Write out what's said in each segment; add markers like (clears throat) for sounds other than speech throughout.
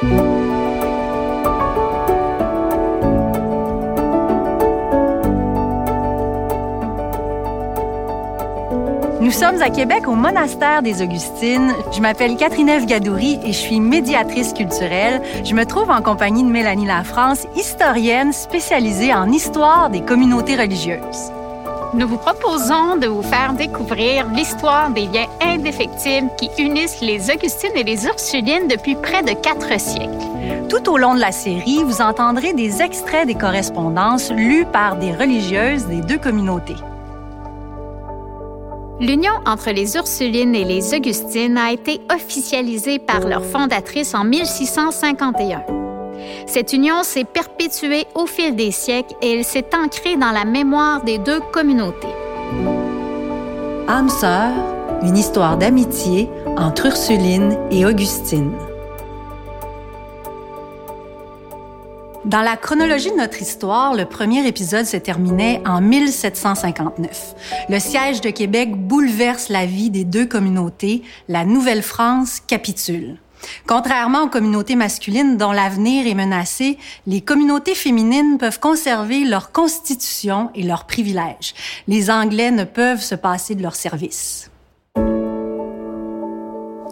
Nous sommes à Québec au monastère des Augustines. Je m'appelle Catherine Eve Gadouri et je suis médiatrice culturelle. Je me trouve en compagnie de Mélanie Lafrance, historienne spécialisée en histoire des communautés religieuses. Nous vous proposons de vous faire découvrir l'histoire des liens indéfectibles qui unissent les Augustines et les Ursulines depuis près de quatre siècles. Tout au long de la série, vous entendrez des extraits des correspondances lues par des religieuses des deux communautés. L'union entre les Ursulines et les Augustines a été officialisée par leur fondatrice en 1651. Cette union s'est perpétuée au fil des siècles et elle s'est ancrée dans la mémoire des deux communautés. Âme sœur, une histoire d'amitié entre Ursuline et Augustine. Dans la chronologie de notre histoire, le premier épisode se terminait en 1759. Le siège de Québec bouleverse la vie des deux communautés. La Nouvelle-France capitule. Contrairement aux communautés masculines dont l'avenir est menacé, les communautés féminines peuvent conserver leur constitution et leurs privilèges. Les Anglais ne peuvent se passer de leurs services.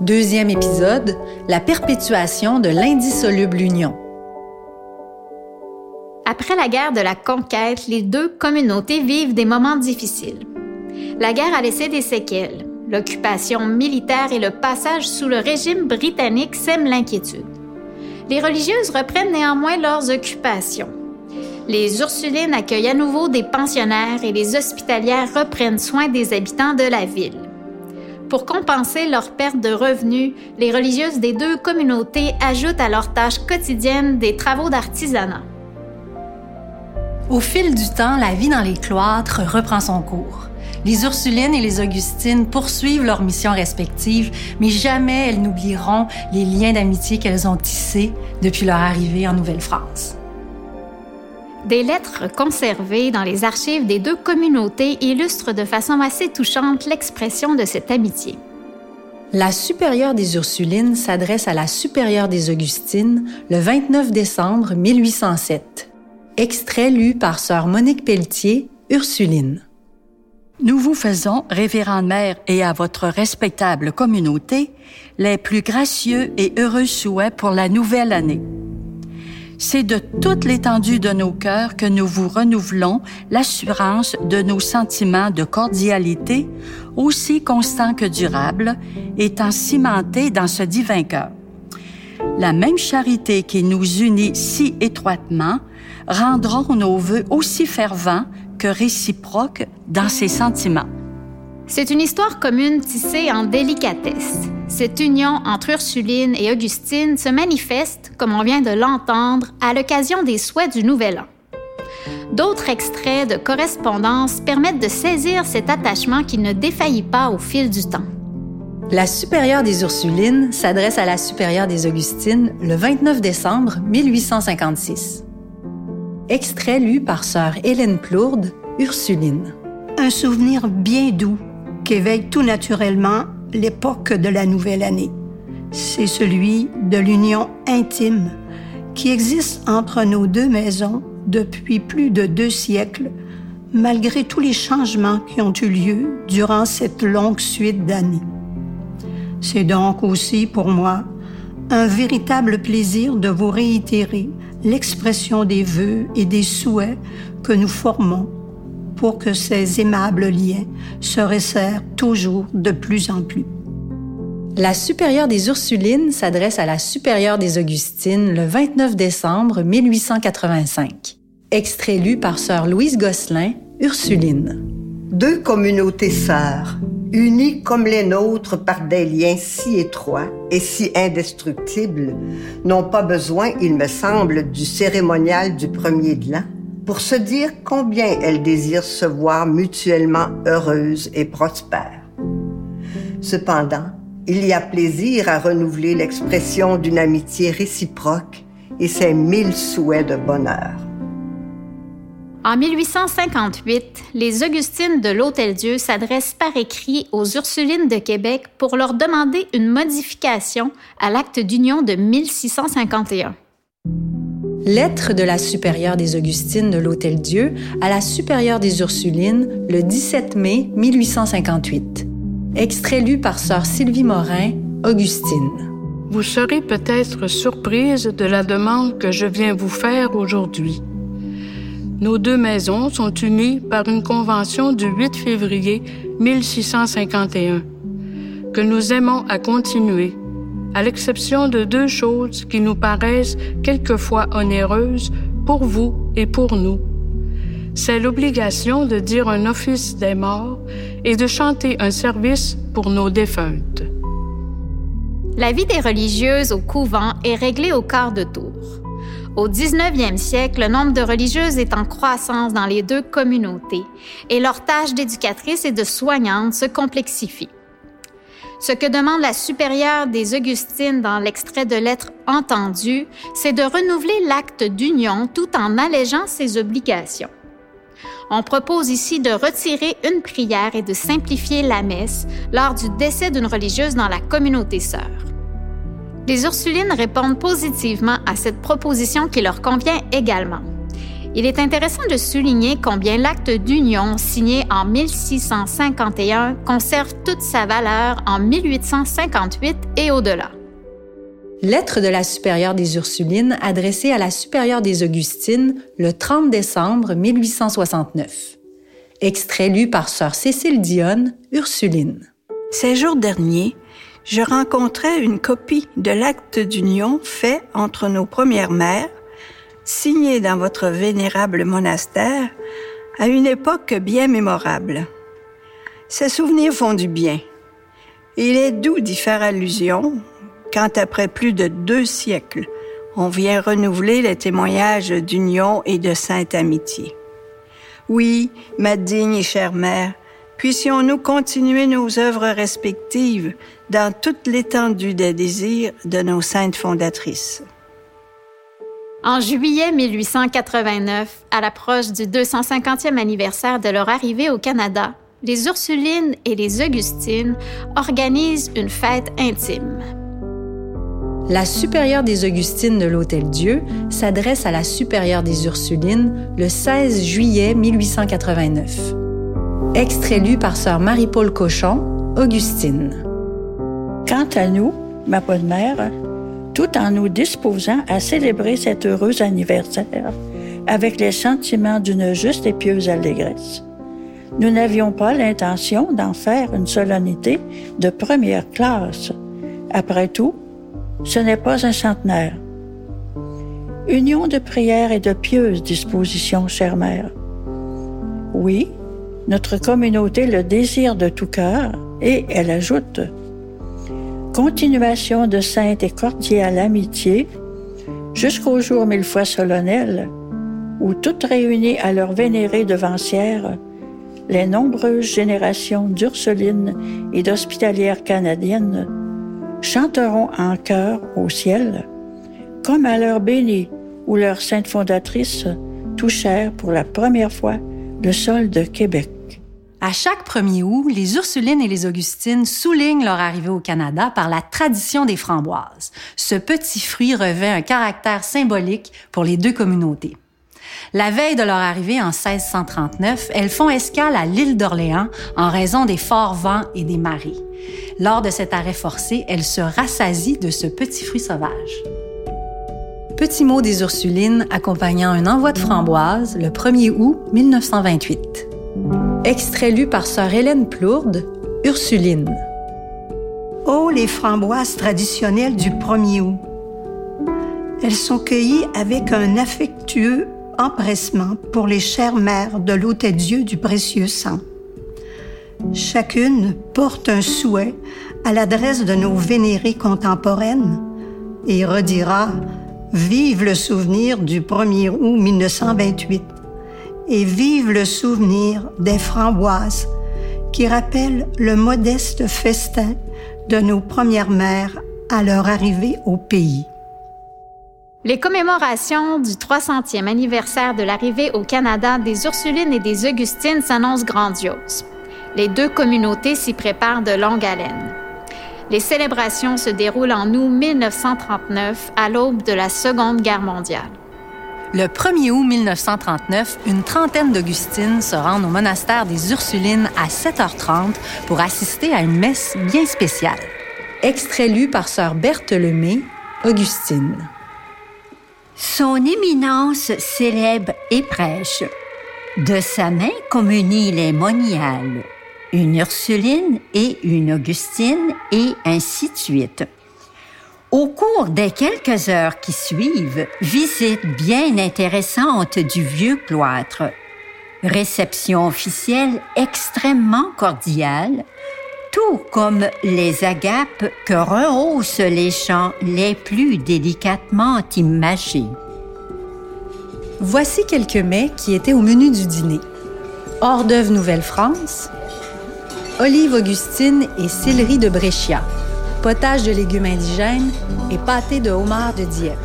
Deuxième épisode, la perpétuation de l'indissoluble union. Après la guerre de la conquête, les deux communautés vivent des moments difficiles. La guerre a laissé des séquelles. L'occupation militaire et le passage sous le régime britannique sèment l'inquiétude. Les religieuses reprennent néanmoins leurs occupations. Les Ursulines accueillent à nouveau des pensionnaires et les hospitalières reprennent soin des habitants de la ville. Pour compenser leur perte de revenus, les religieuses des deux communautés ajoutent à leurs tâches quotidiennes des travaux d'artisanat. Au fil du temps, la vie dans les cloîtres reprend son cours. Les Ursulines et les Augustines poursuivent leurs missions respectives, mais jamais elles n'oublieront les liens d'amitié qu'elles ont tissés depuis leur arrivée en Nouvelle-France. Des lettres conservées dans les archives des deux communautés illustrent de façon assez touchante l'expression de cette amitié. La supérieure des Ursulines s'adresse à la supérieure des Augustines le 29 décembre 1807. Extrait lu par sœur Monique Pelletier, Ursuline. Nous vous faisons, révérende mère et à votre respectable communauté, les plus gracieux et heureux souhaits pour la nouvelle année. C'est de toute l'étendue de nos cœurs que nous vous renouvelons l'assurance de nos sentiments de cordialité, aussi constants que durables, étant cimentés dans ce divin cœur. La même charité qui nous unit si étroitement rendront nos voeux aussi fervents que réciproques dans ses sentiments. C'est une histoire commune tissée en délicatesse. Cette union entre Ursuline et Augustine se manifeste, comme on vient de l'entendre, à l'occasion des souhaits du Nouvel An. D'autres extraits de correspondance permettent de saisir cet attachement qui ne défaillit pas au fil du temps. La supérieure des Ursulines s'adresse à la supérieure des Augustines le 29 décembre 1856. Extrait lu par sœur Hélène Plourde, Ursuline. Un souvenir bien doux qu'éveille tout naturellement l'époque de la nouvelle année. C'est celui de l'union intime qui existe entre nos deux maisons depuis plus de deux siècles, malgré tous les changements qui ont eu lieu durant cette longue suite d'années. C'est donc aussi pour moi un véritable plaisir de vous réitérer l'expression des vœux et des souhaits que nous formons pour que ces aimables liens se resserrent toujours de plus en plus. La supérieure des Ursulines s'adresse à la supérieure des Augustines le 29 décembre 1885. Extrait lu par sœur Louise Gosselin, Ursuline. Deux communautés sœurs, unies comme les nôtres par des liens si étroits et si indestructibles, n'ont pas besoin, il me semble, du cérémonial du premier de l'an pour se dire combien elles désirent se voir mutuellement heureuses et prospères. Cependant, il y a plaisir à renouveler l'expression d'une amitié réciproque et ses mille souhaits de bonheur. En 1858, les Augustines de l'Hôtel-Dieu s'adressent par écrit aux Ursulines de Québec pour leur demander une modification à l'acte d'union de 1651. Lettre de la supérieure des Augustines de l'Hôtel-Dieu à la supérieure des Ursulines le 17 mai 1858. Extrait lu par sœur Sylvie Morin, Augustine. Vous serez peut-être surprise de la demande que je viens vous faire aujourd'hui. Nos deux maisons sont unies par une convention du 8 février 1651, que nous aimons à continuer, à l'exception de deux choses qui nous paraissent quelquefois onéreuses pour vous et pour nous. C'est l'obligation de dire un office des morts et de chanter un service pour nos défuntes. La vie des religieuses au couvent est réglée au quart de tour. Au 19e siècle, le nombre de religieuses est en croissance dans les deux communautés et leur tâche d'éducatrice et de soignante se complexifie. Ce que demande la supérieure des Augustines dans l'extrait de lettre entendu, c'est de renouveler l'acte d'union tout en allégeant ses obligations. On propose ici de retirer une prière et de simplifier la messe lors du décès d'une religieuse dans la communauté sœur. Les Ursulines répondent positivement à cette proposition qui leur convient également. Il est intéressant de souligner combien l'acte d'union signé en 1651 conserve toute sa valeur en 1858 et au-delà. Lettre de la supérieure des Ursulines adressée à la supérieure des Augustines le 30 décembre 1869. Extrait lu par sœur Cécile Dionne, Ursuline. Ces jours derniers, je rencontrais une copie de l'acte d'union fait entre nos premières mères, signé dans votre vénérable monastère à une époque bien mémorable. Ces souvenirs font du bien. Il est doux d'y faire allusion quand après plus de deux siècles, on vient renouveler les témoignages d'union et de sainte amitié. Oui, ma digne et chère mère, puissions-nous continuer nos œuvres respectives dans toute l'étendue des désirs de nos saintes fondatrices. En juillet 1889, à l'approche du 250e anniversaire de leur arrivée au Canada, les Ursulines et les Augustines organisent une fête intime la supérieure des Augustines de l'Hôtel-Dieu s'adresse à la supérieure des Ursulines le 16 juillet 1889. Extrait lu par sœur Marie-Paul Cochon, Augustine. Quant à nous, ma bonne mère, tout en nous disposant à célébrer cet heureux anniversaire avec les sentiments d'une juste et pieuse allégresse, nous n'avions pas l'intention d'en faire une solennité de première classe. Après tout, ce n'est pas un centenaire. Union de prière et de pieuse disposition, chère mère. Oui, notre communauté le désire de tout cœur et elle ajoute continuation de sainte et cordiale amitié jusqu'au jour mille fois solennel où toutes réunies à leur vénérée devancière, les nombreuses générations d'Ursulines et d'hospitalières canadiennes chanteront en chœur au ciel, comme à leur bénie ou leur sainte fondatrice touchèrent pour la première fois le sol de Québec. À chaque 1er août, les Ursulines et les Augustines soulignent leur arrivée au Canada par la tradition des framboises. Ce petit fruit revêt un caractère symbolique pour les deux communautés. La veille de leur arrivée en 1639, elles font escale à l'île d'Orléans en raison des forts vents et des marées. Lors de cet arrêt forcé, elles se rassasient de ce petit fruit sauvage. Petit mot des Ursulines accompagnant un envoi de framboises le 1er août 1928. Extrait lu par sœur Hélène Plourde, Ursuline. Oh, les framboises traditionnelles du 1er août. Elles sont cueillies avec un affectueux empressement pour les chères mères de l'Hôtel-Dieu du précieux sang. Chacune porte un souhait à l'adresse de nos vénérées contemporaines et redira Vive le souvenir du 1er août 1928 et vive le souvenir des framboises qui rappellent le modeste festin de nos premières mères à leur arrivée au pays. Les commémorations du 300e anniversaire de l'arrivée au Canada des Ursulines et des Augustines s'annoncent grandioses. Les deux communautés s'y préparent de longue haleine. Les célébrations se déroulent en août 1939, à l'aube de la Seconde Guerre mondiale. Le 1er août 1939, une trentaine d'Augustines se rendent au monastère des Ursulines à 7h30 pour assister à une messe bien spéciale. Extrait lu par sœur Berthe Lemay, Augustine. Son éminence célèbre et prêche. De sa main communie les moniales, une Ursuline et une Augustine, et ainsi de suite. Au cours des quelques heures qui suivent, visite bien intéressante du vieux cloître. Réception officielle extrêmement cordiale, tout comme les agapes que rehaussent les chants les plus délicatement imagés. Voici quelques mets qui étaient au menu du dîner. Hors d'œuvre Nouvelle-France, olive augustine et céleri de Brescia, potage de légumes indigènes et pâté de homard de Dieppe.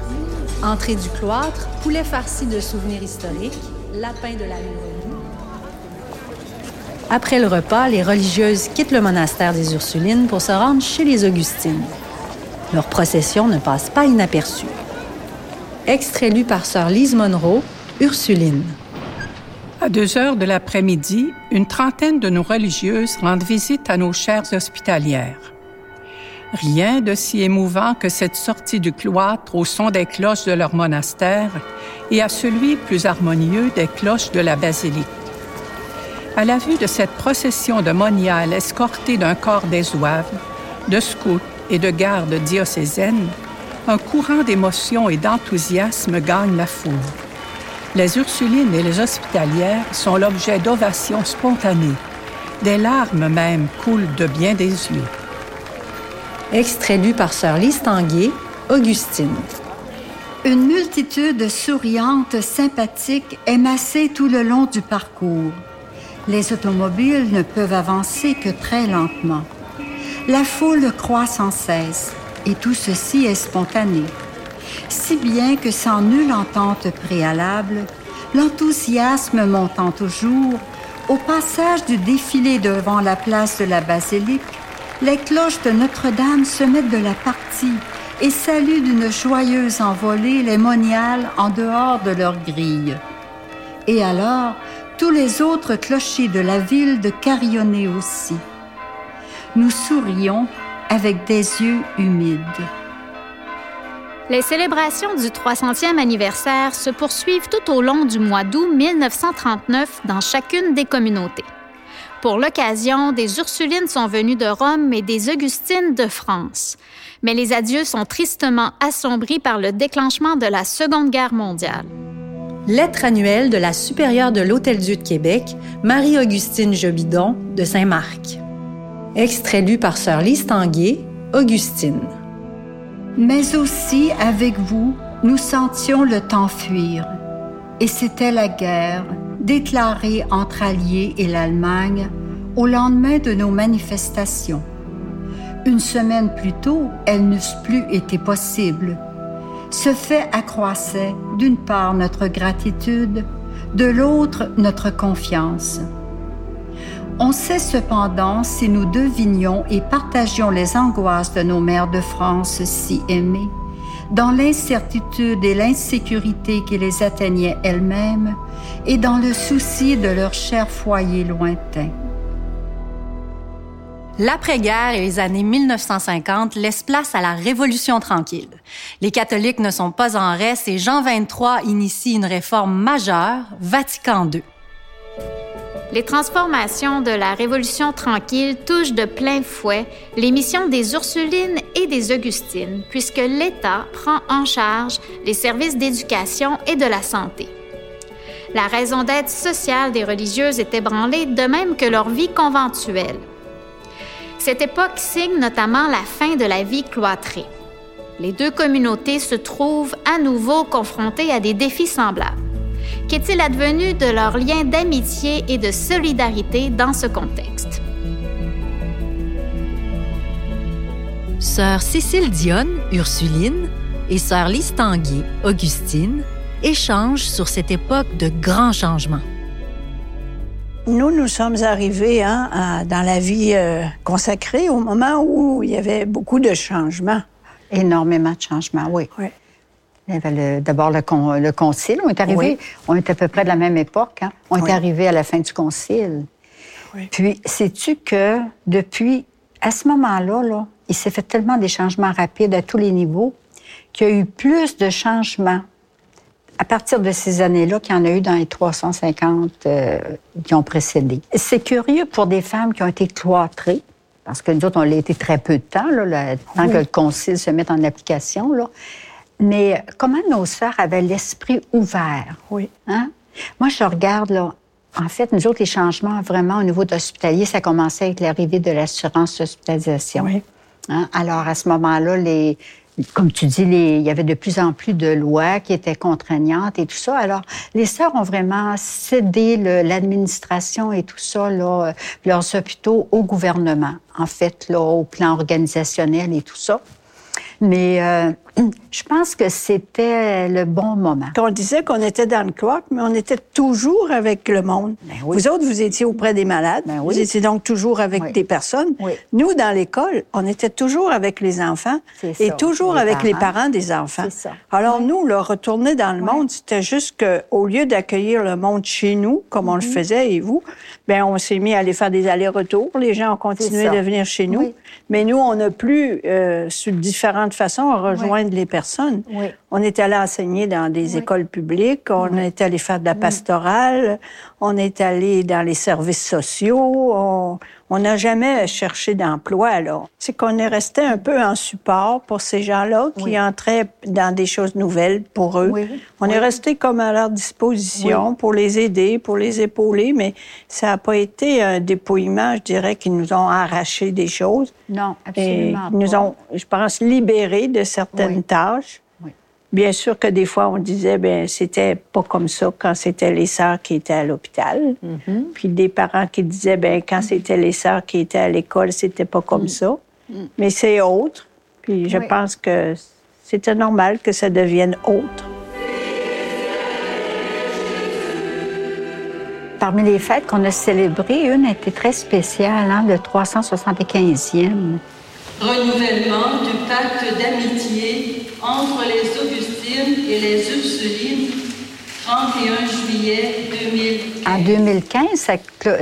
Entrée du cloître, poulet farci de souvenirs historiques, lapin de la Livonie. Après le repas, les religieuses quittent le monastère des Ursulines pour se rendre chez les Augustines. Leur procession ne passe pas inaperçue. Extrait lu par sœur Lise Monroe, Ursuline. À deux heures de l'après-midi, une trentaine de nos religieuses rendent visite à nos chères hospitalières. Rien de si émouvant que cette sortie du cloître au son des cloches de leur monastère et à celui plus harmonieux des cloches de la basilique. À la vue de cette procession de moniales escortée d'un corps des zouaves, de scouts et de gardes diocésaines, un courant d'émotion et d'enthousiasme gagne la foule. Les Ursulines et les hospitalières sont l'objet d'ovations spontanées. Des larmes même coulent de bien des yeux. Extrait par sœur Lise Augustine. Une multitude souriante, sympathique est massée tout le long du parcours. Les automobiles ne peuvent avancer que très lentement. La foule croît sans cesse et tout ceci est spontané. Si bien que sans nulle entente préalable, l'enthousiasme montant toujours, au passage du défilé devant la place de la basilique, les cloches de Notre-Dame se mettent de la partie et saluent d'une joyeuse envolée les moniales en dehors de leur grille. Et alors, tous les autres clochers de la ville de carillonner aussi. Nous sourions avec des yeux humides. Les célébrations du 300e anniversaire se poursuivent tout au long du mois d'août 1939 dans chacune des communautés. Pour l'occasion, des Ursulines sont venues de Rome et des Augustines de France. Mais les adieux sont tristement assombris par le déclenchement de la Seconde Guerre mondiale. Lettre annuelle de la supérieure de l'Hôtel-Dieu de Québec, Marie-Augustine Jobidon de Saint-Marc. Extrait lu par sœur Lise Tanguay, Augustine. Mais aussi, avec vous, nous sentions le temps fuir. Et c'était la guerre, déclarée entre Alliés et l'Allemagne, au lendemain de nos manifestations. Une semaine plus tôt, elles n'eussent plus été possibles. Ce fait accroissait, d'une part, notre gratitude, de l'autre, notre confiance. On sait cependant si nous devinions et partagions les angoisses de nos mères de France si aimées, dans l'incertitude et l'insécurité qui les atteignaient elles-mêmes, et dans le souci de leur cher foyer lointain. L'après-guerre et les années 1950 laissent place à la Révolution tranquille. Les catholiques ne sont pas en reste et Jean XXIII initie une réforme majeure, Vatican II. Les transformations de la Révolution tranquille touchent de plein fouet les missions des Ursulines et des Augustines, puisque l'État prend en charge les services d'éducation et de la santé. La raison d'être sociale des religieuses est ébranlée, de même que leur vie conventuelle. Cette époque signe notamment la fin de la vie cloîtrée. Les deux communautés se trouvent à nouveau confrontées à des défis semblables. Qu'est-il advenu de leur lien d'amitié et de solidarité dans ce contexte? Sœur Cécile Dionne, Ursuline, et sœur Lise Tanguy, Augustine, échangent sur cette époque de grands changements. Nous, nous sommes arrivés hein, dans la vie euh, consacrée au moment où il y avait beaucoup de changements. Énormément de changements, oui. Oui. Y avait d'abord le, le, concile. On est arrivé, on est à peu près de la même époque. Hein? On est arrivé à la fin du concile. Oui. Puis, sais-tu que depuis, à ce moment-là, là, il s'est fait tellement des changements rapides à tous les niveaux qu'il y a eu plus de changements à partir de ces années-là qu'il y en a eu dans les 350 euh, qui ont précédé. C'est curieux pour des femmes qui ont été cloîtrées, parce que nous autres, on l'a été très peu de temps, là, le temps que le concile se mette en application. Là. Mais comment nos sœurs avaient l'esprit ouvert? Oui. Hein? Moi, je regarde, là, en fait, nous autres, les changements vraiment au niveau d'hospitalier, ça commençait avec l'arrivée de l'assurance hospitalisation. Oui. Hein? Alors, à ce moment-là, les, comme tu dis, les, il y avait de plus en plus de lois qui étaient contraignantes et tout ça. Alors, les sœurs ont vraiment cédé l'administration et tout ça, là, leurs hôpitaux au gouvernement, en fait, là, au plan organisationnel et tout ça. Mais euh, je pense que c'était le bon moment. On disait qu'on était dans le cloître, mais on était toujours avec le monde. Ben oui. Vous autres, vous étiez auprès des malades. Ben oui. Vous étiez donc toujours avec Oui. des personnes. Oui. Nous, dans l'école, on était toujours avec les enfants et ça. toujours Les avec les parents. des enfants. Ça. Alors nous, le retourner dans le monde, c'était juste qu'au lieu d'accueillir le monde chez nous, comme on le Mm-hmm. faisait, et vous, ben on s'est mis à aller faire des allers-retours. Les gens ont continué de venir chez nous. Oui. Mais nous, on a pu, euh, sur différentes façons, rejoindre les personnes. Oui. On est allé enseigner dans des écoles publiques, on est allé faire de la pastorale, on est allé dans les services sociaux, on n'a jamais cherché d'emploi. là. C'est qu'on est resté un peu en support pour ces gens-là qui Oui. entraient dans des choses nouvelles pour eux. Oui. On est resté comme à leur disposition pour les aider, pour les épauler, mais ça n'a pas été un dépouillement, je dirais, qui nous ont arraché des choses. Non, Et absolument qui nous pas. ont, je pense, libérés de certaines tâches. Bien sûr que des fois, on disait, ben c'était pas comme ça quand c'était les sœurs qui étaient à l'hôpital. Mm-hmm. Puis des parents qui disaient, ben quand c'était les sœurs qui étaient à l'école, c'était pas comme ça. Mais c'est autre. Puis je Mm. Oui. pense que c'était normal que ça devienne autre. Parmi les fêtes qu'on a célébrées, une a été très spéciale, hein, le 375e. Renouvellement du pacte d'amitié entre les et les Ursulines, 31 juillet 2015. En 2015,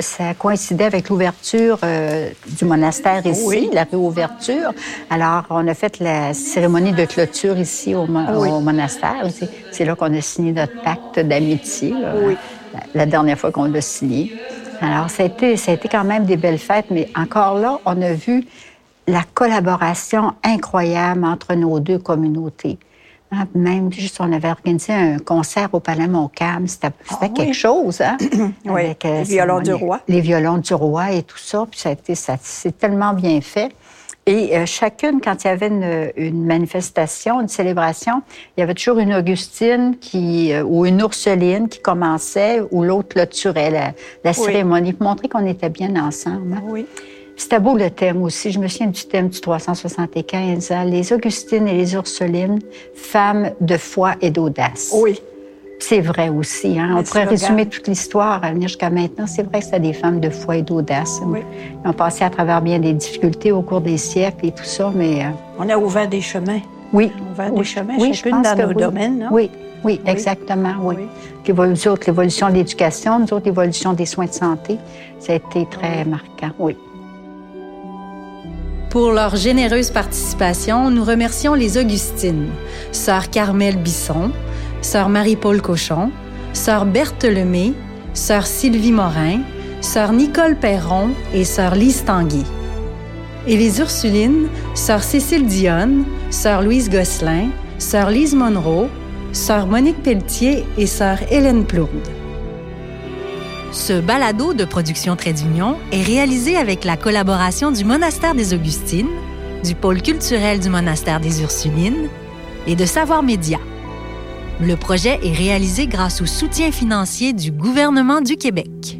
ça, coïncidait avec l'ouverture euh, du monastère ici, Oui. la réouverture. Alors, on a fait la cérémonie de clôture ici au, mo- Oui. au monastère. C'est- C'est là qu'on a signé notre pacte d'amitié, Oui. la, la dernière fois qu'on l'a signé. Alors, ça a, été, ça a été quand même des belles fêtes, mais encore là, on a vu la collaboration incroyable entre nos deux communautés. Hein, Même juste, on avait organisé un concert au Palais Montcalm. C'était c'était oui. quelque chose, hein? (clears throat) Oui, Avec, euh, les violons du roi. Les violons du roi et tout ça. Puis ça a été, ça, c'est tellement bien fait. Et euh, chacune, quand il y avait une, une manifestation, une célébration, il y avait toujours une Augustine qui, euh, ou une Ursuline qui commençait ou l'autre clôturait la, la cérémonie pour montrer qu'on était bien ensemble. hein? Oui. C'était beau le thème aussi. Je me souviens du thème du 375. hein, Les Augustines et les Ursulines, femmes de foi et d'audace. Oui. C'est vrai aussi. Hein? On pourrait résumer toute l'histoire à venir jusqu'à maintenant. C'est vrai que c'était des femmes de foi et d'audace. Oui. Ils ont passé à travers bien des difficultés au cours des siècles et tout ça, mais euh, On a ouvert des chemins. oui. On a ouvert Oui. des chemins, Oui, chacune dans nos oui. domaines. non? Oui, oui, exactement, oui. Oui. Nous autres, l'évolution de l'éducation, nous autres, l'évolution des soins de santé, ça a été très marquant, oui. Pour leur généreuse participation, nous remercions les Augustines, sœur Carmel Bisson, sœur Marie-Paul Cochon, sœur Berthe Lemay, sœur Sylvie Morin, sœur Nicole Perron et sœur Lise Tanguy. Et les Ursulines, sœur Cécile Dionne, sœur Louise Gosselin, sœur Lise Monroe, sœur Monique Pelletier et sœur Hélène Plourde. Ce balado de production Trait d'Union est réalisé avec la collaboration du Monastère des Augustines, du pôle culturel du Monastère des Ursulines et de Savoir Média. Le projet est réalisé grâce au soutien financier du gouvernement du Québec.